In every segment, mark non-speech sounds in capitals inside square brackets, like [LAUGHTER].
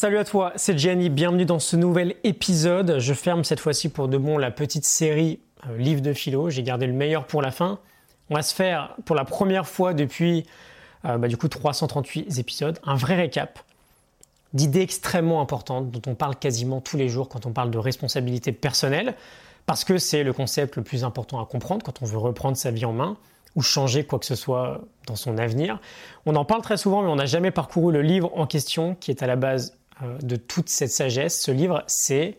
Salut à toi, c'est Gianni, bienvenue dans ce nouvel épisode. Je ferme cette fois-ci pour de bon la petite série euh, Livre de philo, j'ai gardé le meilleur pour la fin. On va se faire pour la première fois depuis euh, bah, du coup 338 épisodes un vrai récap d'idées extrêmement importantes dont on parle quasiment tous les jours quand on parle de responsabilité personnelle, parce que c'est le concept le plus important à comprendre quand on veut reprendre sa vie en main ou changer quoi que ce soit dans son avenir. On en parle très souvent, mais on n'a jamais parcouru le livre en question qui est à la base de toute cette sagesse. Ce livre, c'est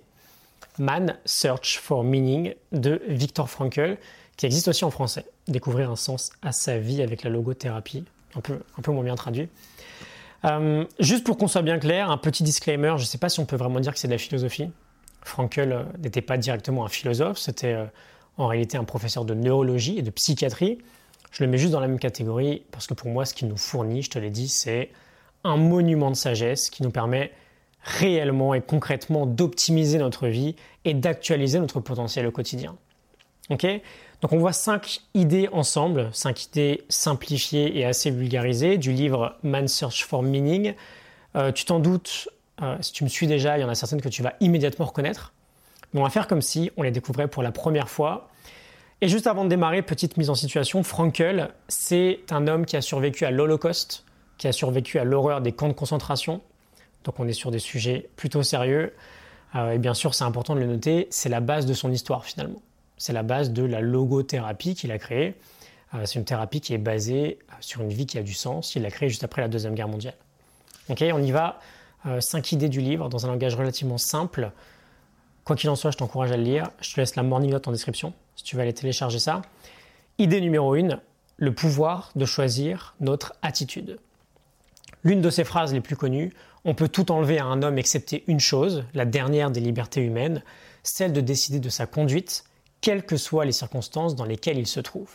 Man Search for Meaning de Viktor Frankl, qui existe aussi en français. Découvrir un sens à sa vie avec la logothérapie, un peu, un peu moins bien traduit. Euh, juste pour qu'on soit bien clair, un petit disclaimer, je ne sais pas si on peut vraiment dire que c'est de la philosophie. Frankl euh, n'était pas directement un philosophe, c'était en réalité un professeur de neurologie et de psychiatrie. Je le mets juste dans la même catégorie parce que pour moi, ce qu'il nous fournit, je te l'ai dit, c'est un monument de sagesse qui nous permet réellement et concrètement d'optimiser notre vie et d'actualiser notre potentiel au quotidien. Ok? Donc on voit cinq idées ensemble, cinq idées simplifiées et assez vulgarisées du livre Man's Search for Meaning. Euh, tu t'en doutes, euh, si tu me suis déjà, il y en a certaines que tu vas immédiatement reconnaître. Mais on va faire comme si on les découvrait pour la première fois. Et juste avant de démarrer, petite mise en situation, Frankel, c'est un homme qui a survécu à l'Holocauste, qui a survécu à l'horreur des camps de concentration, donc on est sur des sujets plutôt sérieux. Euh, et bien sûr, c'est important de le noter, c'est la base de son histoire finalement. C'est la base de la logothérapie qu'il a créée. Euh, c'est une thérapie qui est basée euh, sur une vie qui a du sens. Il l'a créée juste après la Deuxième Guerre mondiale. Ok, on y va. cinq idées du livre dans un langage relativement simple. Quoi qu'il en soit, je t'encourage à le lire. Je te laisse la morning note en description si tu veux aller télécharger ça. Idée numéro 1, le pouvoir de choisir notre attitude. L'une de ses phrases les plus connues, on peut tout enlever à un homme excepté une chose, la dernière des libertés humaines, celle de décider de sa conduite, quelles que soient les circonstances dans lesquelles il se trouve.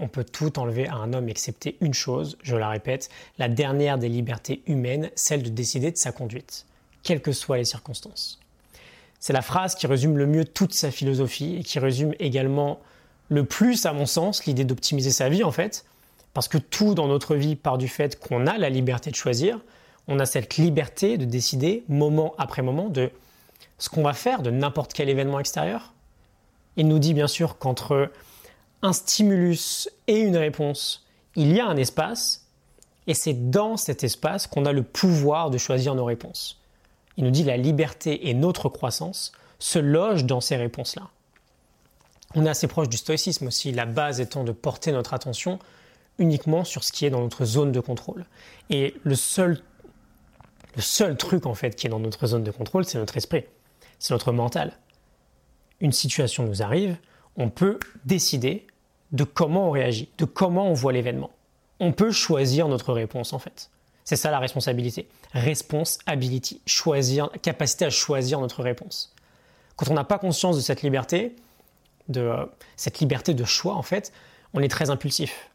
on peut tout enlever à un homme excepté une chose, je la répète, la dernière des libertés humaines, celle de décider de sa conduite, quelles que soient les circonstances. C'est la phrase qui résume le mieux toute sa philosophie et qui résume également le plus, à mon sens, l'idée d'optimiser sa vie en fait, parce que tout dans notre vie part du fait qu'on a la liberté de choisir, on a cette liberté de décider moment après moment de ce qu'on va faire de n'importe quel événement extérieur. Il nous dit bien sûr qu'entre un stimulus et une réponse, il y a un espace, et c'est dans cet espace qu'on a le pouvoir de choisir nos réponses. Il nous dit la liberté et notre croissance se logent dans ces réponses-là. On est assez proche du stoïcisme aussi, la base étant de porter notre attention uniquement sur ce qui est dans notre zone de contrôle. Et le seul, le seul truc en fait qui est dans notre zone de contrôle, c'est notre esprit, c'est notre mental. Une situation nous arrive, on peut décider de comment on réagit, de comment on voit l'événement. On peut choisir notre réponse en fait. C'est ça la responsabilité. Responsibility, choisir, capacité à choisir notre réponse. Quand on n'a pas conscience de cette liberté, de cette liberté de choix en fait, on est très impulsif.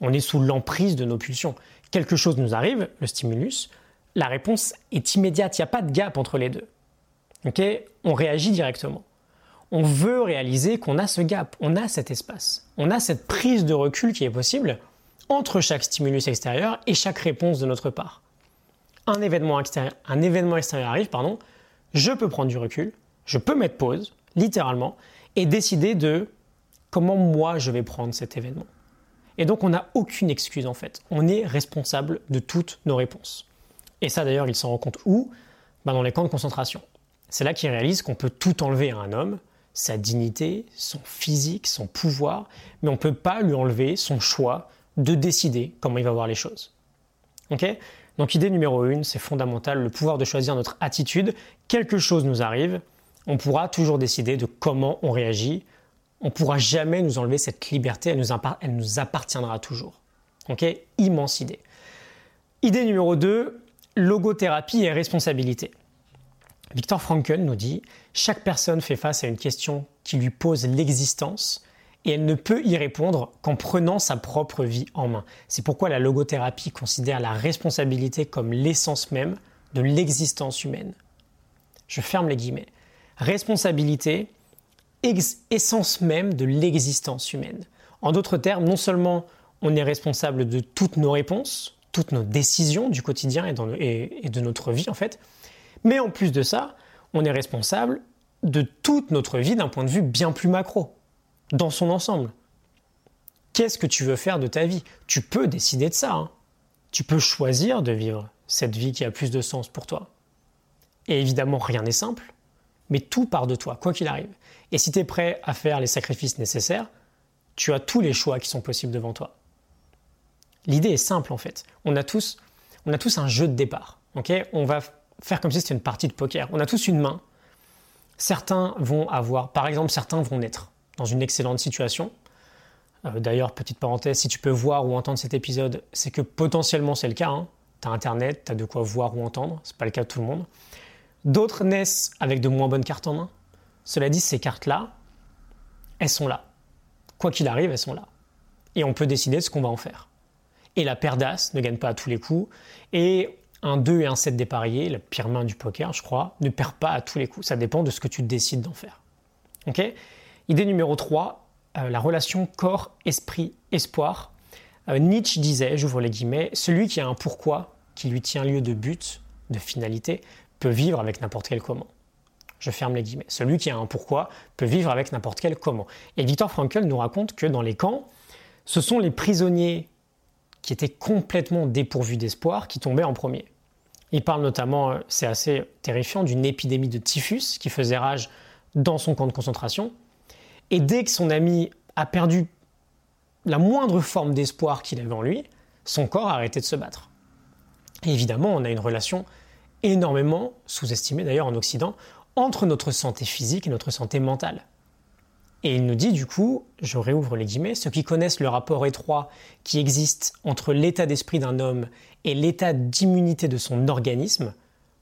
On est sous l'emprise de nos pulsions. Quelque chose nous arrive, le stimulus, la réponse est immédiate, il n'y a pas de gap entre les deux. on réagit directement. On veut réaliser qu'on a ce gap, on a cet espace, on a cette prise de recul qui est possible entre chaque stimulus extérieur et chaque réponse de notre part. Un événement extérieur, un événement extérieur arrive, pardon, je peux prendre du recul, je peux mettre pause, littéralement, et décider de comment moi je vais prendre cet événement. Et donc on n'a aucune excuse en fait. On est responsable de toutes nos réponses. Et ça d'ailleurs, il s'en rend compte où? Ben, Dans les camps de concentration. C'est là qu'il réalise qu'on peut tout enlever à un homme, sa dignité, son physique, son pouvoir, mais on ne peut pas lui enlever son choix de décider comment il va voir les choses. Ok? Donc idée numéro une, c'est fondamental, le pouvoir de choisir notre attitude. Quelque chose nous arrive, on pourra toujours décider de comment on réagit on ne pourra jamais nous enlever cette liberté, elle nous, elle nous appartiendra toujours. Ok? Immense idée. Idée numéro 2, logothérapie et responsabilité. Victor Frankl nous dit Chaque personne fait face à une question qui lui pose l'existence et elle ne peut y répondre qu'en prenant sa propre vie en main. C'est pourquoi la logothérapie considère la responsabilité comme l'essence même de l'existence humaine. Je ferme les guillemets. Responsabilité, essence même de l'existence humaine. En d'autres termes, non seulement on est responsable de toutes nos réponses, toutes nos décisions du quotidien et, de notre vie en fait. Mais en plus de ça, on est responsable de toute notre vie d'un point de vue bien plus macro, dans son ensemble. Qu'est-ce que tu veux faire de ta vie? Tu peux décider de ça. Hein. Tu peux choisir de vivre cette vie qui a plus de sens pour toi. Et évidemment, rien n'est simple, mais tout part de toi, quoi qu'il arrive. Et si tu es prêt à faire les sacrifices nécessaires, tu as tous les choix qui sont possibles devant toi. L'idée est simple en fait. On a tous, on a tous un jeu de départ. on va faire comme si c'était une partie de poker. On a tous une main. Certains vont avoir, par exemple, certains vont naître dans une excellente situation. Euh, d'ailleurs, petite parenthèse, si tu peux voir ou entendre cet épisode, c'est que potentiellement c'est le cas. Hein. Tu as Internet, tu as de quoi voir ou entendre. Ce n'est pas le cas de tout le monde. D'autres naissent avec de moins bonnes cartes en main. Cela dit, ces cartes-là, elles sont là. Quoi qu'il arrive, elles sont là. Et on peut décider de ce qu'on va en faire. Et la paire ne gagne pas à tous les coups. Et un 2 et un 7 dépareillés, la pire main du poker, je crois, ne perd pas à tous les coups. Ça dépend de ce que tu décides d'en faire. Ok? Idée numéro 3, euh, la relation corps, esprit, espoir. Euh, Nietzsche disait, j'ouvre les guillemets, celui qui a un pourquoi qui lui tient lieu de but, de finalité, peut vivre avec n'importe quel comment. Je ferme les guillemets. Celui qui a un pourquoi peut vivre avec n'importe quel comment. Et Victor Frankl nous raconte que dans les camps, ce sont les prisonniers qui étaient complètement dépourvus d'espoir qui tombaient en premier. Il parle notamment, euh, c'est assez terrifiant, d'une épidémie de typhus qui faisait rage dans son camp de concentration. Et dès que son ami a perdu la moindre forme d'espoir qu'il avait en lui, son corps a arrêté de se battre. Et évidemment, on a une relation énormément sous-estimée d'ailleurs en Occident entre notre santé physique et notre santé mentale. Et il nous dit du coup, je réouvre les guillemets, ceux qui connaissent le rapport étroit qui existe entre l'état d'esprit d'un homme et l'état d'immunité de son organisme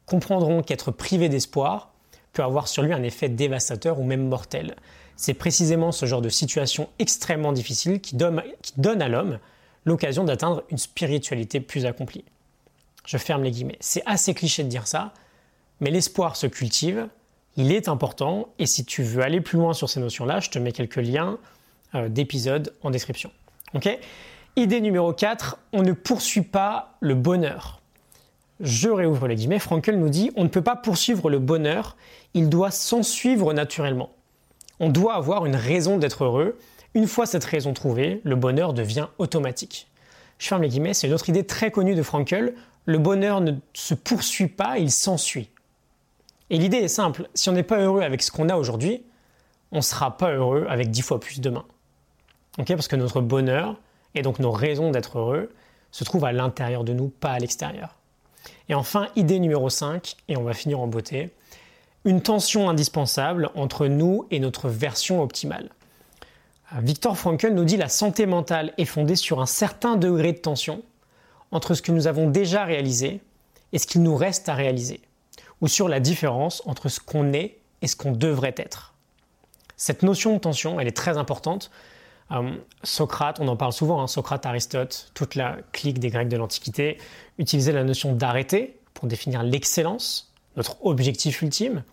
comprendront qu'être privé d'espoir peut avoir sur lui un effet dévastateur ou même mortel. C'est précisément ce genre de situation extrêmement difficile qui donne à l'homme l'occasion d'atteindre une spiritualité plus accomplie. Je ferme les guillemets. C'est assez cliché de dire ça, mais l'espoir se cultive il est important. Et si tu veux aller plus loin sur ces notions-là, je te mets quelques liens euh, d'épisodes en description. Idée numéro 4, on ne poursuit pas le bonheur. Je réouvre les guillemets. Frankel nous dit on ne peut pas poursuivre le bonheur, il doit s'en suivre naturellement. On doit avoir une raison d'être heureux. Une fois cette raison trouvée, le bonheur devient automatique. Je ferme les guillemets, c'est une autre idée très connue de Frankel. Le bonheur ne se poursuit pas, il s'ensuit. Et l'idée est simple, si on n'est pas heureux avec ce qu'on a aujourd'hui, on ne sera pas heureux avec dix fois plus demain. Parce que notre bonheur, et donc nos raisons d'être heureux, se trouvent à l'intérieur de nous, pas à l'extérieur. Et enfin, idée numéro 5, et on va finir en beauté, une tension indispensable entre nous et notre version optimale. Victor Frankl nous dit la santé mentale est fondée sur un certain degré de tension entre ce que nous avons déjà réalisé et ce qu'il nous reste à réaliser ou sur la différence entre ce qu'on est et ce qu'on devrait être. Cette notion de tension, elle est très importante. Euh, Socrate, on en parle souvent, hein, Socrate, Aristote, toute la clique des Grecs de l'Antiquité utilisaient la notion d'arrêter pour définir l'excellence, notre objectif ultime.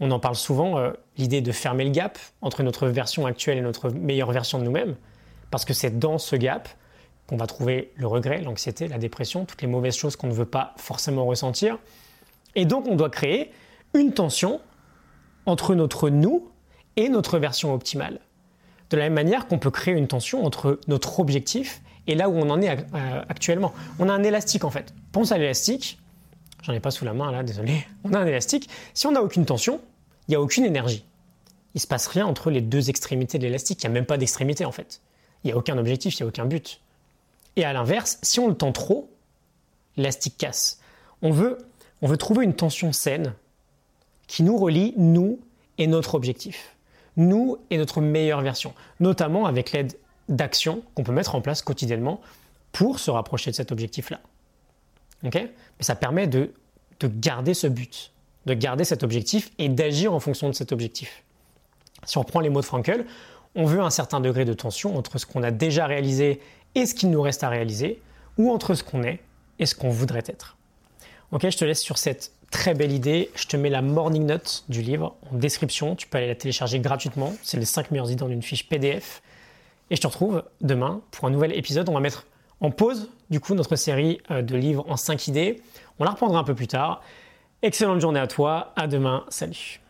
On en parle souvent, euh, l'idée de fermer le gap entre notre version actuelle et notre meilleure version de nous-mêmes, parce que c'est dans ce gap qu'on va trouver le regret, l'anxiété, la dépression, toutes les mauvaises choses qu'on ne veut pas forcément ressentir, et donc on doit créer une tension entre notre nous et notre version optimale. De la même manière qu'on peut créer une tension entre notre objectif et là où on en est euh, actuellement. On a un élastique en fait. Pense à l'élastique. J'en ai pas sous la main là, désolé. [LAUGHS] On a un élastique. Si on n'a aucune tension, il n'y a aucune énergie. Il ne se passe rien entre les deux extrémités de l'élastique. Il n'y a même pas d'extrémité en fait. Il n'y a aucun objectif, il n'y a aucun but. Et à l'inverse, si on le tend trop, l'élastique casse. On veut on veut trouver une tension saine qui nous relie, nous et notre objectif, nous et notre meilleure version, notamment avec l'aide d'actions qu'on peut mettre en place quotidiennement pour se rapprocher de cet objectif-là. Mais ça permet de, de garder ce but, de garder cet objectif et d'agir en fonction de cet objectif. Si on reprend les mots de Frankel, on veut un certain degré de tension entre ce qu'on a déjà réalisé et ce qu'il nous reste à réaliser, ou entre ce qu'on est et ce qu'on voudrait être. Ok, je te laisse sur cette très belle idée. Je te mets la morning note du livre en description. Tu peux aller la télécharger gratuitement. C'est les 5 meilleures idées dans une fiche PDF. Et je te retrouve demain pour un nouvel épisode. On va mettre en pause du coup notre série euh, de livres en 5 idées. On la reprendra un peu plus tard. Excellente journée à toi, à demain, salut